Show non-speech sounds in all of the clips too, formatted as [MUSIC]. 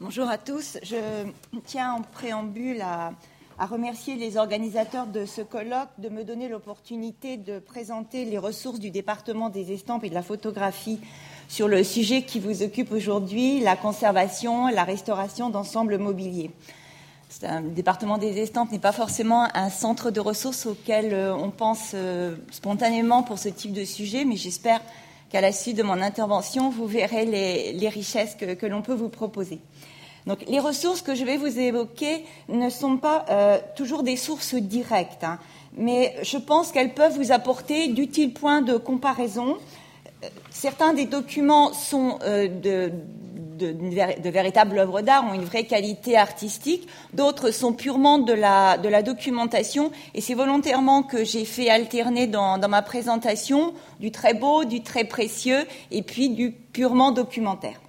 Bonjour à tous. Je tiens en préambule à, remercier les organisateurs de ce colloque de me donner l'opportunité de présenter les ressources du département des estampes et de la photographie sur le sujet qui vous occupe aujourd'hui, la conservation, la restauration d'ensembles mobiliers. Le département des estampes n'est pas forcément un centre de ressources auquel euh, on pense euh, spontanément pour ce type de sujet, mais j'espère qu'à la suite de mon intervention, vous verrez les, richesses que, l'on peut vous proposer. Donc, les ressources que je vais vous évoquer ne sont pas euh, toujours des sources directes, hein, mais je pense qu'elles peuvent vous apporter d'utiles points de comparaison. Certains des documents sont de, de, véritables œuvres d'art, ont une vraie qualité artistique. D'autres sont purement de la, documentation. Et c'est volontairement que j'ai fait alterner dans, dans ma présentation du très beau, du très précieux et puis du purement documentaire.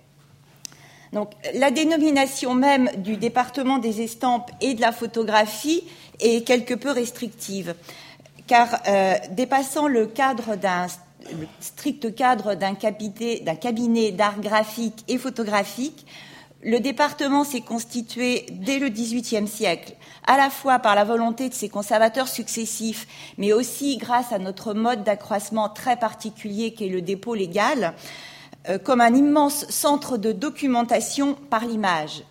Donc, la dénomination même du département des estampes et de la photographie est quelque peu restrictive, car euh, dépassant le cadre d'un le strict cadre d'un cabinet d'art graphique et photographique, le département s'est constitué dès le XVIIIe siècle, à la fois par la volonté de ses conservateurs successifs, mais aussi grâce à notre mode d'accroissement très particulier qu'est le dépôt légal, euh, comme un immense centre de documentation par l'image.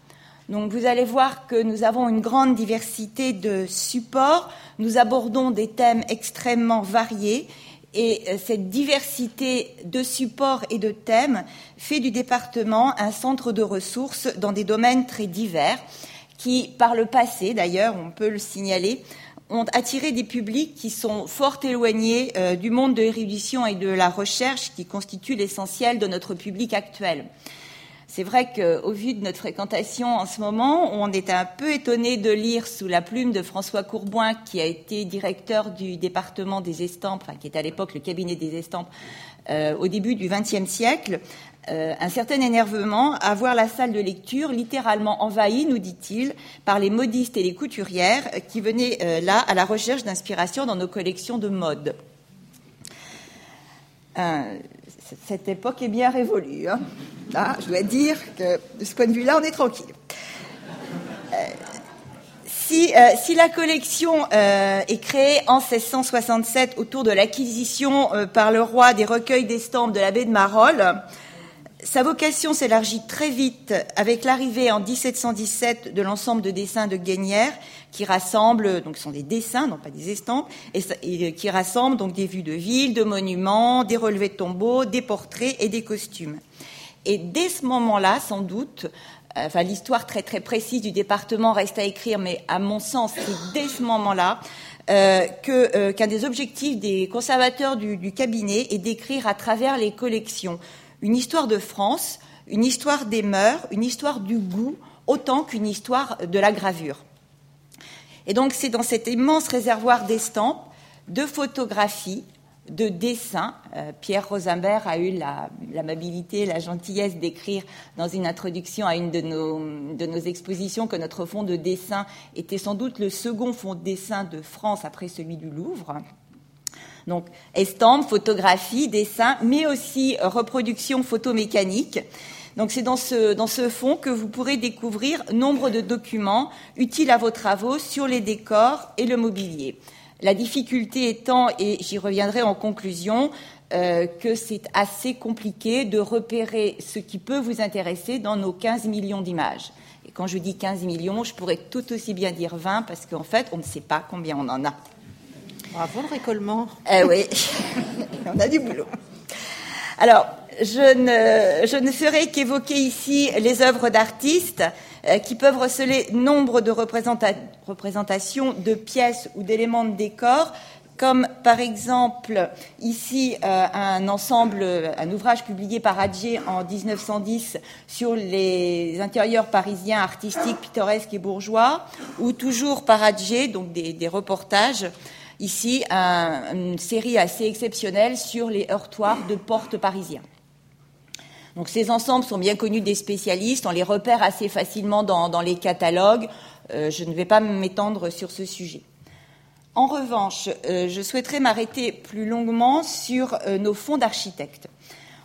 Donc vous allez voir que nous avons une grande diversité de supports, nous abordons des thèmes extrêmement variés et euh, cette diversité de supports et de thèmes fait du département un centre de ressources dans des domaines très divers qui, par le passé d'ailleurs, on peut le signaler, ont attiré des publics qui sont fort éloignés euh, du monde de l'érudition et de la recherche qui constitue l'essentiel de notre public actuel. C'est vrai qu'au vu de notre fréquentation en ce moment, on est un peu étonné de lire sous la plume de François Courboin, qui a été directeur du département des estampes, qui était à l'époque le cabinet des estampes, euh, au début du XXe siècle, euh, un certain énervement à voir la salle de lecture littéralement envahie, nous dit-il, par les modistes et les couturières qui venaient euh, là à la recherche d'inspiration dans nos collections de mode cette époque est bien révolue. Hein. Là, je dois dire que de ce point de vue-là, on est tranquille. Euh, euh, si, la collection euh, est créée en 1667 autour de l'acquisition par le roi des recueils d'estampes de l'abbé de Marolles, sa vocation s'élargit très vite avec l'arrivée en 1717 de l'ensemble de dessins de Guénière qui rassemblent, donc ce sont des dessins, non pas des estampes, et, qui rassemblent donc des vues de villes, de monuments, des relevés de tombeaux, des portraits et des costumes. Et dès ce moment-là, sans doute, euh, l'histoire très très précise du département reste à écrire, mais à mon sens, c'est dès ce moment-là euh, euh, qu'un des objectifs des conservateurs du cabinet est d'écrire à travers les collections une histoire de France, une histoire des mœurs, une histoire du goût, autant qu'une histoire de la gravure. Et donc c'est dans cet immense réservoir d'estampes, de photographies, de dessins. Euh, Pierre Rosambert a eu l'amabilité, la, gentillesse d'écrire dans une introduction à une de nos, de nos, expositions que notre fonds de dessin était sans doute le second fonds de dessin de France après celui du Louvre. Donc, estampes, photographies, dessins, mais aussi euh, reproduction photomécanique. Donc, c'est dans ce, dans fond que vous pourrez découvrir nombre de documents utiles à vos travaux sur les décors et le mobilier. La difficulté étant, et j'y reviendrai en conclusion, euh, que c'est assez compliqué de repérer ce qui peut vous intéresser dans nos 15 millions d'images. Et quand je dis 15 millions, je pourrais tout aussi bien dire 20 parce qu'en fait, on ne sait pas combien on en a. Bravo le récollement. Eh oui, [LAUGHS] on a du boulot. Alors, je ne, je ne ferai qu'évoquer ici les œuvres d'artistes euh, qui peuvent receler nombre de représentations de pièces ou d'éléments de décor, comme par exemple ici euh, un ensemble, un ouvrage publié par Adjé en 1910 sur les intérieurs parisiens artistiques, pittoresques et bourgeois, ou toujours par Adjé, donc des, des reportages ici une série assez exceptionnelle sur les heurtoirs de portes parisiens. Donc ces ensembles sont bien connus des spécialistes, on les repère assez facilement dans, les catalogues. Euh, je ne vais pas m'étendre sur ce sujet. En revanche, euh, je souhaiterais m'arrêter plus longuement sur euh, nos fonds d'architectes.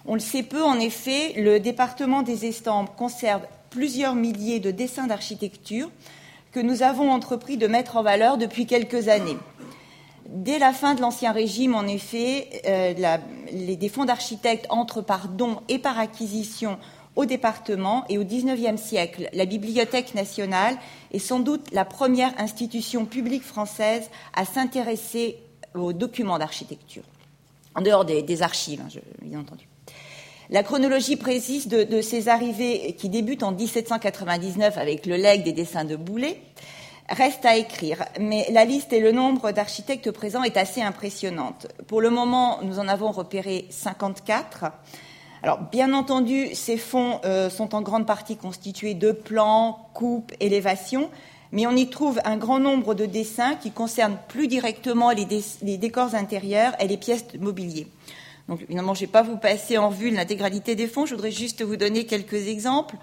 On le sait peu, en effet, le département des estampes conserve plusieurs milliers de dessins d'architecture que nous avons entrepris de mettre en valeur depuis quelques années. Dès la fin de l'Ancien Régime, en effet, euh, les, des fonds d'architectes entrent par don et par acquisition au département et au XIXe siècle, la Bibliothèque nationale est sans doute la première institution publique française à s'intéresser aux documents d'architecture, en dehors des, archives, hein, bien entendu. La chronologie précise de, ces arrivées, qui débutent en 1799 avec le legs des dessins de Boulet, reste à écrire, mais la liste et le nombre d'architectes présents est assez impressionnante. Pour le moment, nous en avons repéré 54. Alors, bien entendu, ces fonds euh, sont en grande partie constitués de plans, coupes, élévations, mais on y trouve un grand nombre de dessins qui concernent plus directement les, décors intérieurs et les pièces de mobilier. Donc, évidemment, je ne vais pas vous passer en vue l'intégralité des fonds, je voudrais juste vous donner quelques exemples.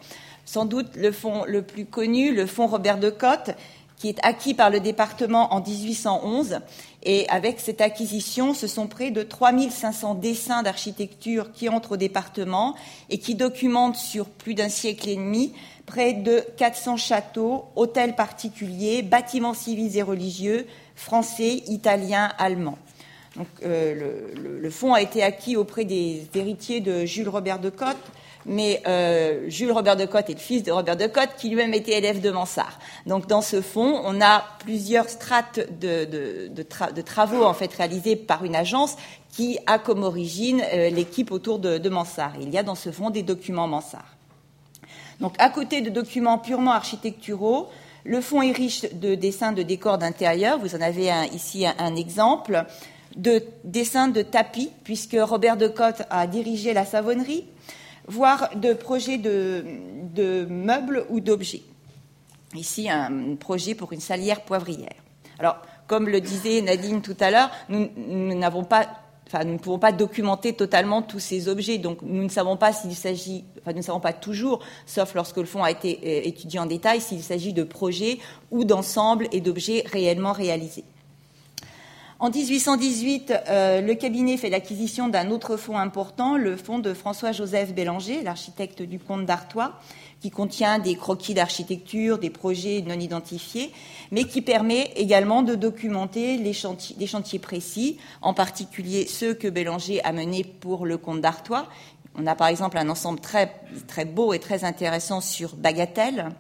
Sans doute le fonds le plus connu, le fonds Robert de Cotte, qui est acquis par le département en 1811. Et avec cette acquisition, ce sont près de 3500 dessins d'architecture qui entrent au département et qui documentent sur plus d'un siècle et demi près de 400 châteaux, hôtels particuliers, bâtiments civils et religieux, français, italiens, allemands. Donc, euh, le, le, fonds a été acquis auprès des héritiers de Jules Robert de Cotte, mais euh, Jules Robert de Cotte est le fils de Robert de Cotte, qui lui-même était élève de Mansart. Donc dans ce fonds, on a plusieurs strates de, travaux en fait réalisés par une agence qui a comme origine euh, l'équipe autour de, Mansart. Il y a dans ce fonds des documents Mansart. Donc à côté de documents purement architecturaux, le fonds est riche de dessins de décors d'intérieur. Vous en avez ici un, exemple de dessins de tapis, puisque Robert de Cotte a dirigé la savonnerie voire de projets de, meubles ou d'objets. Ici, un projet pour une salière poivrière. Alors, comme le disait Nadine tout à l'heure, nous, ne pouvons pas documenter totalement tous ces objets, donc nous ne savons pas s'il s'agit, enfin, nous ne savons pas toujours, sauf lorsque le fonds a été euh, étudié en détail, s'il s'agit de projets ou d'ensembles et d'objets réellement réalisés. En 1818, euh, le cabinet fait l'acquisition d'un autre fonds important, le fonds de François-Joseph Bélanger, l'architecte du comte d'Artois, qui contient des croquis d'architecture, des projets non identifiés, mais qui permet également de documenter les chantiers, des chantiers précis, en particulier ceux que Bélanger a menés pour le comte d'Artois. On a par exemple un ensemble très, très beau et très intéressant sur Bagatelle,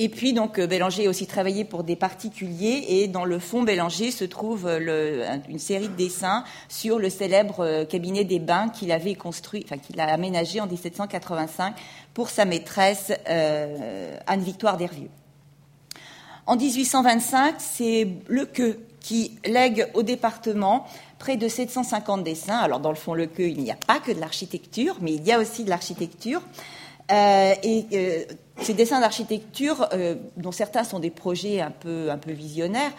et puis, donc, euh, Bélanger a aussi travaillé pour des particuliers. Et dans le fond Bélanger se trouve une série de dessins sur le célèbre euh, cabinet des bains qu'il avait construit, enfin, qu'il a aménagé en 1785 pour sa maîtresse euh, Anne-Victoire d'Hervieux. En 1825, c'est le Queue qui lègue au département près de 750 dessins. Alors, dans le fond, le Queue, il n'y a pas que de l'architecture, mais il y a aussi de l'architecture. Euh, et euh, ces dessins d'architecture, euh, dont certains sont des projets un peu, un peu visionnaires,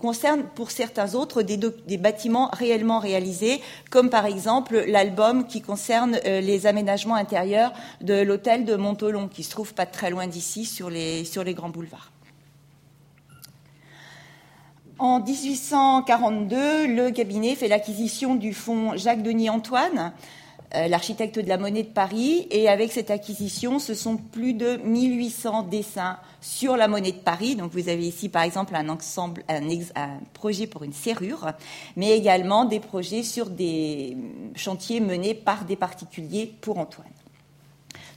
concernent pour certains autres des, bâtiments réellement réalisés, comme par exemple l'album qui concerne les aménagements intérieurs de l'hôtel de Montolon, qui se trouve pas très loin d'ici, sur les, sur les grands boulevards. En 1842, le cabinet fait l'acquisition du fonds Jacques-Denis Antoine, l'architecte de la monnaie de Paris. Et avec cette acquisition, ce sont plus de 1800 dessins sur la monnaie de Paris. Donc vous avez ici, par exemple, un ensemble, un, un projet pour une serrure, mais également des projets sur des chantiers menés par des particuliers pour Antoine.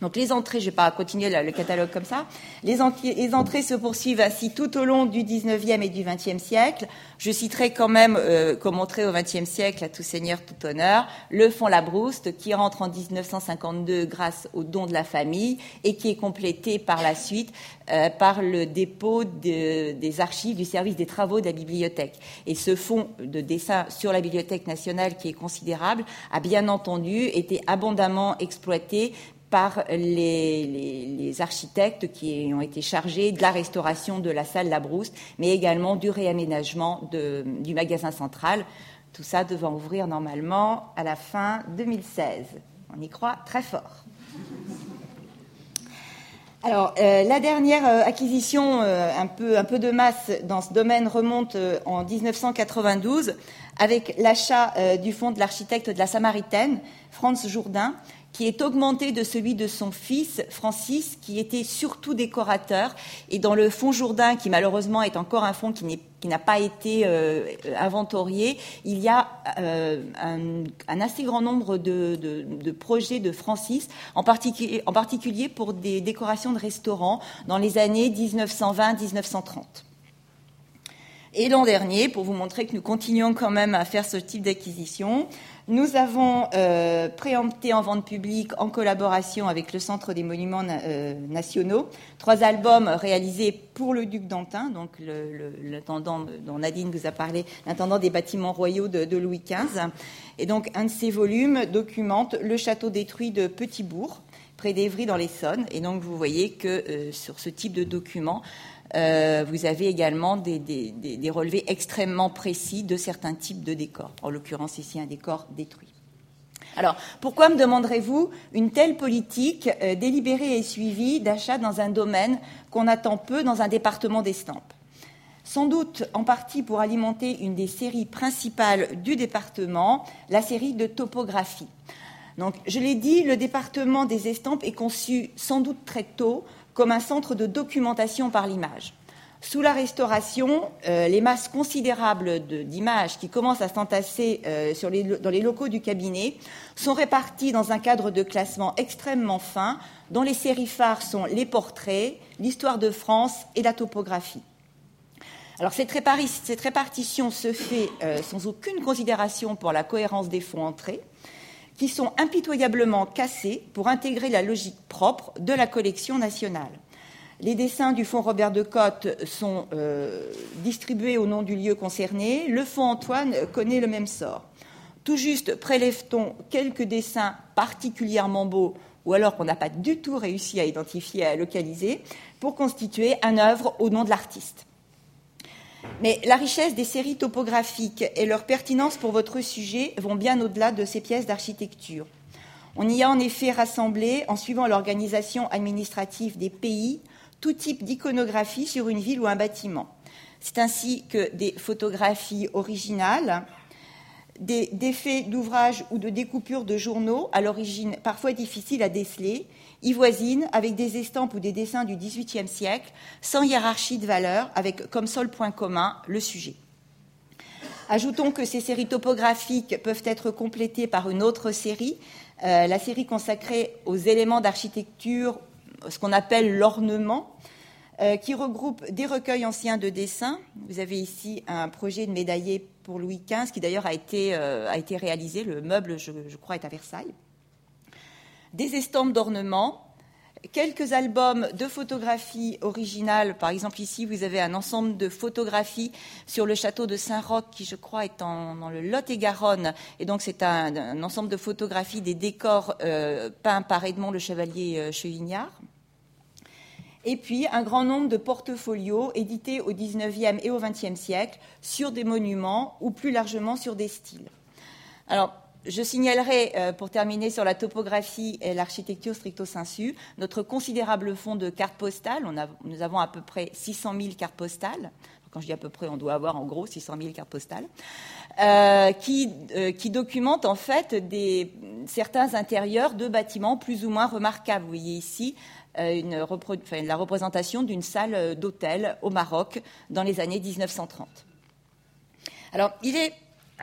Donc les entrées, je ne vais pas continuer le catalogue comme ça, les, entrées se poursuivent ainsi tout au long du 19e et du 20e siècle. Je citerai quand même, euh, comme entrée au 20e siècle, à tout seigneur, tout honneur, le fonds Labrouste, qui rentre en 1952 grâce au don de la famille et qui est complété par la suite euh, par le dépôt des archives du service des travaux de la bibliothèque. Et ce fonds de dessin sur la bibliothèque nationale, qui est considérable, a bien entendu été abondamment exploité par les, architectes qui ont été chargés de la restauration de la salle Labrouste, mais également du réaménagement du magasin central. Tout ça devant ouvrir normalement à la fin 2016. On y croit très fort. Alors, euh, la dernière euh, acquisition euh, un, peu, un peu de masse dans ce domaine remonte en 1992 avec l'achat du fonds de l'architecte de la Samaritaine, Franz Jourdain, qui est augmenté de celui de son fils Francis, qui était surtout décorateur. Et dans le fonds Jourdain, qui malheureusement est encore un fonds qui n'a pas été euh, inventorié, il y a euh, un, assez grand nombre de, projets de Francis, en particulier, en particulier pour des décorations de restaurants dans les années 1920-1930. Et l'an dernier, pour vous montrer que nous continuons quand même à faire ce type d'acquisition, nous avons euh, préempté en vente publique, en collaboration avec le Centre des Monuments euh, Nationaux, trois albums réalisés pour le duc d'Antin, donc l'intendant dont Nadine vous a parlé, l'intendant des bâtiments royaux de, Louis XV. Et donc, un de ces volumes documente le château détruit de Petitbourg, près d'Evry dans l'Essonne. Et donc, vous voyez que euh, sur ce type de document, euh, vous avez également des, relevés extrêmement précis de certains types de décors, en l'occurrence ici un décor détruit. Alors, pourquoi me demanderez-vous une telle politique euh, délibérée et suivie d'achat dans un domaine qu'on attend peu dans un département d'estampes Sans doute en partie pour alimenter une des séries principales du département, la série de topographie. Donc, je l'ai dit, le département des estampes est conçu sans doute très tôt comme un centre de documentation par l'image. Sous la Restauration, euh, les masses considérables d'images qui commencent à s'entasser euh, dans les locaux du cabinet sont réparties dans un cadre de classement extrêmement fin, dont les séries phares sont les portraits, l'histoire de France et la topographie. Alors cette, répartition se fait euh, sans aucune considération pour la cohérence des fonds entrés qui sont impitoyablement cassés pour intégrer la logique propre de la collection nationale. Les dessins du fonds Robert de Cotte sont euh, distribués au nom du lieu concerné. Le fonds Antoine connaît le même sort. Tout juste prélève-t-on quelques dessins particulièrement beaux ou alors qu'on n'a pas du tout réussi à identifier, à localiser, pour constituer un œuvre au nom de l'artiste. Mais la richesse des séries topographiques et leur pertinence pour votre sujet vont bien au-delà de ces pièces d'architecture. On y a en effet rassemblé, en suivant l'organisation administrative des pays, tout type d'iconographie sur une ville ou un bâtiment. C'est ainsi que des photographies originales, des défaits d'ouvrages ou de découpures de journaux, à l'origine parfois difficiles à déceler, y voisinent avec des estampes ou des dessins du XVIIIe siècle, sans hiérarchie de valeur, avec comme seul point commun le sujet. Ajoutons que ces séries topographiques peuvent être complétées par une autre série, euh, la série consacrée aux éléments d'architecture, ce qu'on appelle l'ornement, euh, qui regroupe des recueils anciens de dessins. Vous avez ici un projet de médaillé pour Louis XV, qui d'ailleurs euh, a été réalisé. Le meuble, je, crois, est à Versailles. Des estampes d'ornement, quelques albums de photographies originales. Par exemple, ici, vous avez un ensemble de photographies sur le château de Saint-Roch, qui, je crois, est dans le Lot-et-Garonne. Et donc, c'est un, ensemble de photographies des décors euh, peints par Edmond le Chevalier euh, Chevignard et puis un grand nombre de portfolios édités au XIXe et au XXe siècle sur des monuments ou plus largement sur des styles. Alors, je signalerai, euh, pour terminer sur la topographie et l'architecture stricto sensu, notre considérable fonds de cartes postales. nous avons à peu près 600 000 cartes postales. Quand je dis à peu près, on doit avoir en gros 600 000 cartes postales, euh, qui, euh, qui, documentent en fait des, certains intérieurs de bâtiments plus ou moins remarquables. Vous voyez ici euh, une la représentation d'une salle d'hôtel au Maroc dans les années 1930. Alors, il est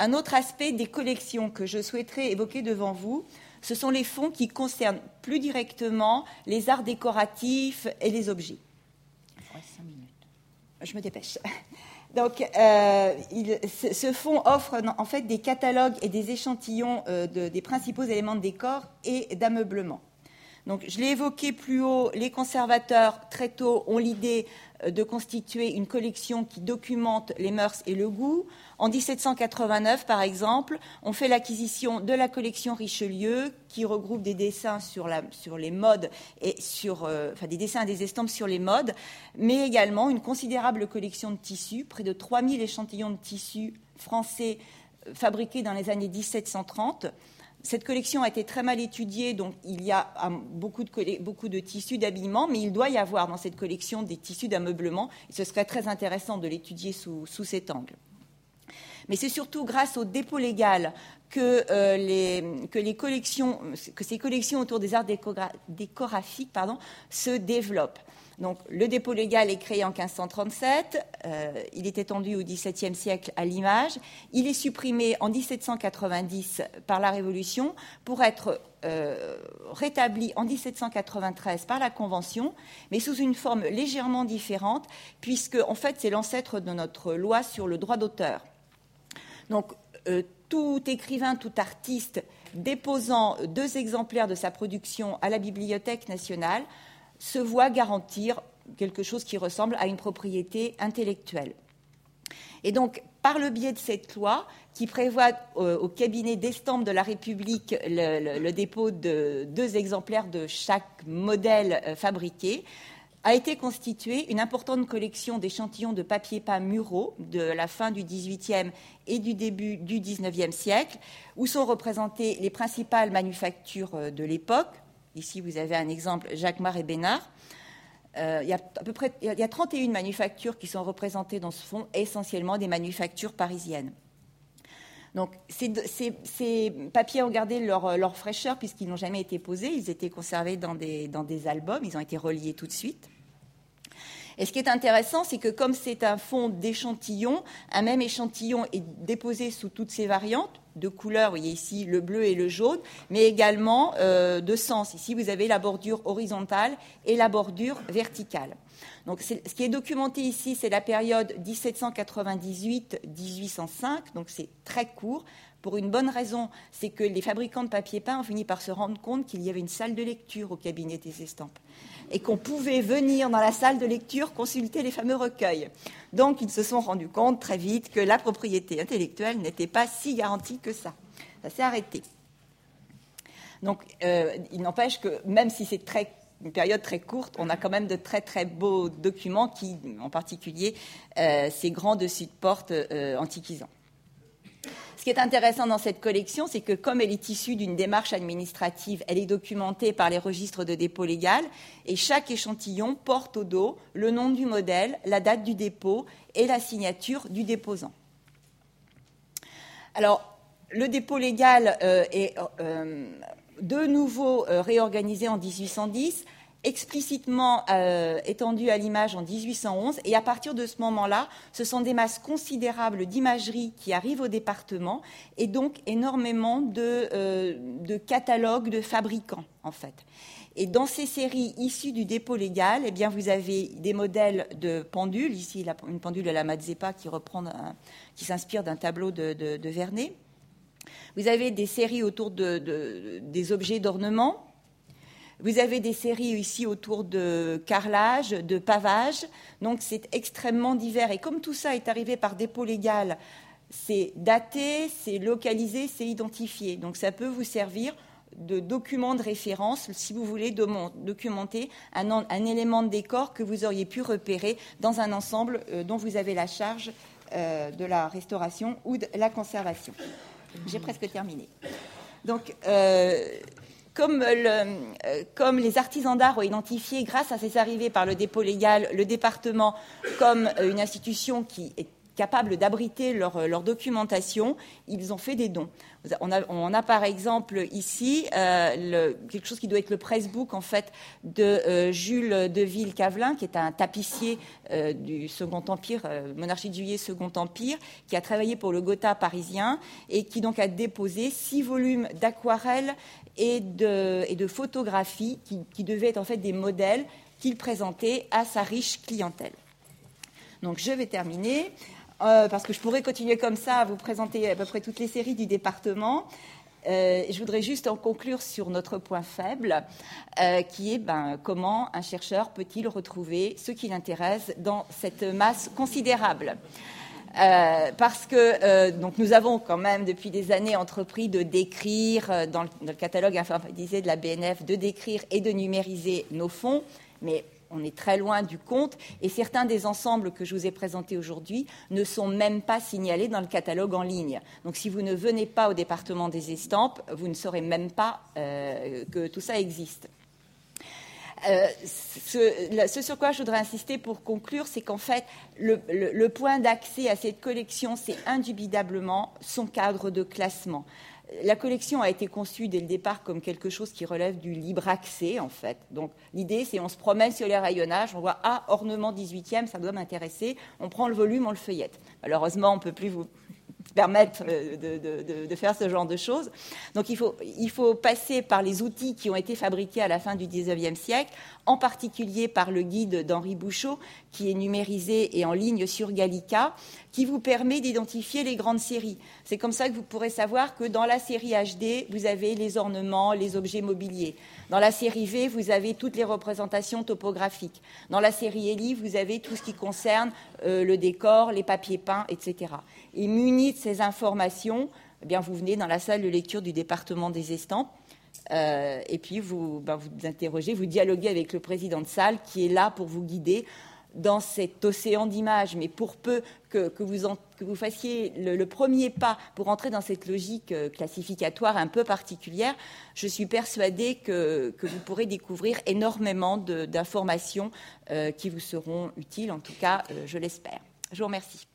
un autre aspect des collections que je souhaiterais évoquer devant vous. Ce sont les fonds qui concernent plus directement les arts décoratifs et les objets. Je me dépêche. [LAUGHS] Donc, euh, ce fonds offre en fait des catalogues et des échantillons des principaux éléments de décor et d'ameublement. Je l'ai évoqué plus haut, les conservateurs, très tôt, ont l'idée euh, de constituer une collection qui documente les mœurs et le goût. En 1789, par exemple, on fait l'acquisition de la collection Richelieu, qui regroupe des dessins sur, les modes et euh, des dessins et des estampes sur les modes, mais également une considérable collection de tissus, près de 3000 échantillons de tissus français euh, fabriqués dans les années 1730 cette collection a été très mal étudiée, donc il y a beaucoup de, tissus d'habillement, mais il doit y avoir dans cette collection des tissus d'ameublement, ce serait très intéressant de l'étudier sous, cet angle. Mais c'est surtout grâce au dépôt légal que, euh, ces collections autour des arts pardon, se développent. Donc, le dépôt légal est créé en 1537, euh, il est étendu au XVIIe siècle à l'image, il est supprimé en 1790 par la Révolution pour être euh, rétabli en 1793 par la Convention, mais sous une forme légèrement différente, puisque en fait c'est l'ancêtre de notre loi sur le droit d'auteur. Donc, euh, tout écrivain, tout artiste déposant deux exemplaires de sa production à la Bibliothèque nationale se voit garantir quelque chose qui ressemble à une propriété intellectuelle. Et donc, par le biais de cette loi, qui prévoit euh, au cabinet d'estampes de la République le, dépôt de deux exemplaires de chaque modèle euh, fabriqué, a été constituée une importante collection d'échantillons de papier peint muraux de la fin du XVIIIe et du début du XIXe siècle, où sont représentées les principales manufactures euh, de l'époque. Ici, vous avez un exemple, Jacquemart et Bénard. Euh, il, y a à peu près, il y a 31 manufactures qui sont représentées dans ce fonds, essentiellement des manufactures parisiennes. Donc, ces, papiers ont gardé leur, fraîcheur puisqu'ils n'ont jamais été posés. Ils étaient conservés dans des, albums. Ils ont été reliés tout de suite. Et ce qui est intéressant, c'est que comme c'est un fond d'échantillons, un même échantillon est déposé sous toutes ses variantes de couleurs, vous voyez ici le bleu et le jaune, mais également euh, de sens. Ici, vous avez la bordure horizontale et la bordure verticale. Donc, ce qui est documenté ici, c'est la période 1798-1805, donc c'est très court. Pour une bonne raison, c'est que les fabricants de papier peint ont fini par se rendre compte qu'il y avait une salle de lecture au cabinet des estampes et qu'on pouvait venir dans la salle de lecture consulter les fameux recueils. Donc ils se sont rendus compte très vite que la propriété intellectuelle n'était pas si garantie que ça. Ça s'est arrêté. Donc euh, il n'empêche que même si c'est une période très courte, on a quand même de très très beaux documents qui, en particulier, euh, ces grands dessus de porte euh, antiquisants. Ce qui est intéressant dans cette collection, c'est que comme elle est issue d'une démarche administrative, elle est documentée par les registres de dépôt légal et chaque échantillon porte au dos le nom du modèle, la date du dépôt et la signature du déposant. Alors, le dépôt légal euh, est euh, de nouveau euh, réorganisé en 1810 explicitement euh, étendu à l'image en 1811. Et à partir de ce moment-là, ce sont des masses considérables d'imagerie qui arrivent au département et donc énormément de, euh, catalogues de fabricants, en fait. Et dans ces séries issues du dépôt légal, eh bien, vous avez des modèles de pendules. Ici, une pendule de la reprend qui s'inspire d'un tableau de, Vernet. Vous avez des séries autour des objets d'ornement vous avez des séries ici autour de carrelage, de pavage, donc c'est extrêmement divers. Et comme tout ça est arrivé par dépôt légal, c'est daté, c'est localisé, c'est identifié. Donc ça peut vous servir de document de référence si vous voulez documenter un, élément de décor que vous auriez pu repérer dans un ensemble euh, dont vous avez la charge euh, de la restauration ou de la conservation. J'ai presque terminé. Donc, euh, euh, comme, les artisans d'art ont identifié, grâce à ces arrivées par le dépôt légal, le département comme euh, une institution qui est capable d'abriter leur, euh, documentation, ils ont fait des dons. On a, par exemple ici quelque chose qui doit être le pressbook en fait de Jules de Ville-Cavelin, qui est un tapissier du Second Empire, monarchie de Juillet, Second Empire, qui a travaillé pour le Gotha parisien et qui donc a déposé six volumes d'aquarelles et de, photographies qui, devaient être en fait des modèles qu'il présentait à sa riche clientèle. Donc je vais terminer, euh, parce que je pourrais continuer comme ça à vous présenter à peu près toutes les séries du département. Euh, je voudrais juste en conclure sur notre point faible, euh, qui est ben, comment un chercheur peut-il retrouver ce qui l'intéresse dans cette masse considérable. Parce que nous avons quand même depuis des années entrepris de décrire euh, dans, le, catalogue informatisé de la BNF de décrire et de numériser nos fonds, mais on est très loin du compte et certains des ensembles que je vous ai présentés aujourd'hui ne sont même pas signalés dans le catalogue en ligne. Donc si vous ne venez pas au département des estampes, vous ne saurez même pas que tout ça existe. euh, ce, sur quoi je voudrais insister pour conclure, c'est qu'en fait, le, point d'accès à cette collection, c'est indubitablement son cadre de classement. La collection a été conçue dès le départ comme quelque chose qui relève du libre accès, en fait. Donc, l'idée, c'est on se promène sur les rayonnages, on voit, ah, ornement 18e, ça doit m'intéresser, on prend le volume, on le feuillette. Malheureusement, on ne peut plus vous permettre euh, de, faire ce genre de choses. Donc il faut, il faut passer par les outils qui ont été fabriqués à la fin du XIXe siècle, en particulier par le guide d'Henri Bouchot, qui est numérisé et en ligne sur Gallica, qui vous permet d'identifier les grandes séries. C'est comme ça que vous pourrez savoir que dans la série HD, vous avez les ornements, les objets mobiliers. Dans la série V, vous avez toutes les représentations topographiques. Dans la série Eli, vous avez tout ce qui concerne euh, le décor, les papiers peints, etc. Et muni de ces informations, eh bien, vous venez dans la salle de lecture du département des estampes. Euh, et puis vous, ben, vous interrogez, vous dialoguez avec le président de salle qui est là pour vous guider dans cet océan d'images, mais pour peu que, vous, fassiez le, premier pas pour entrer dans cette logique euh, classificatoire un peu particulière, je suis persuadée que, vous pourrez découvrir énormément d'informations euh, qui vous seront utiles, en tout cas, je l'espère. Je vous remercie.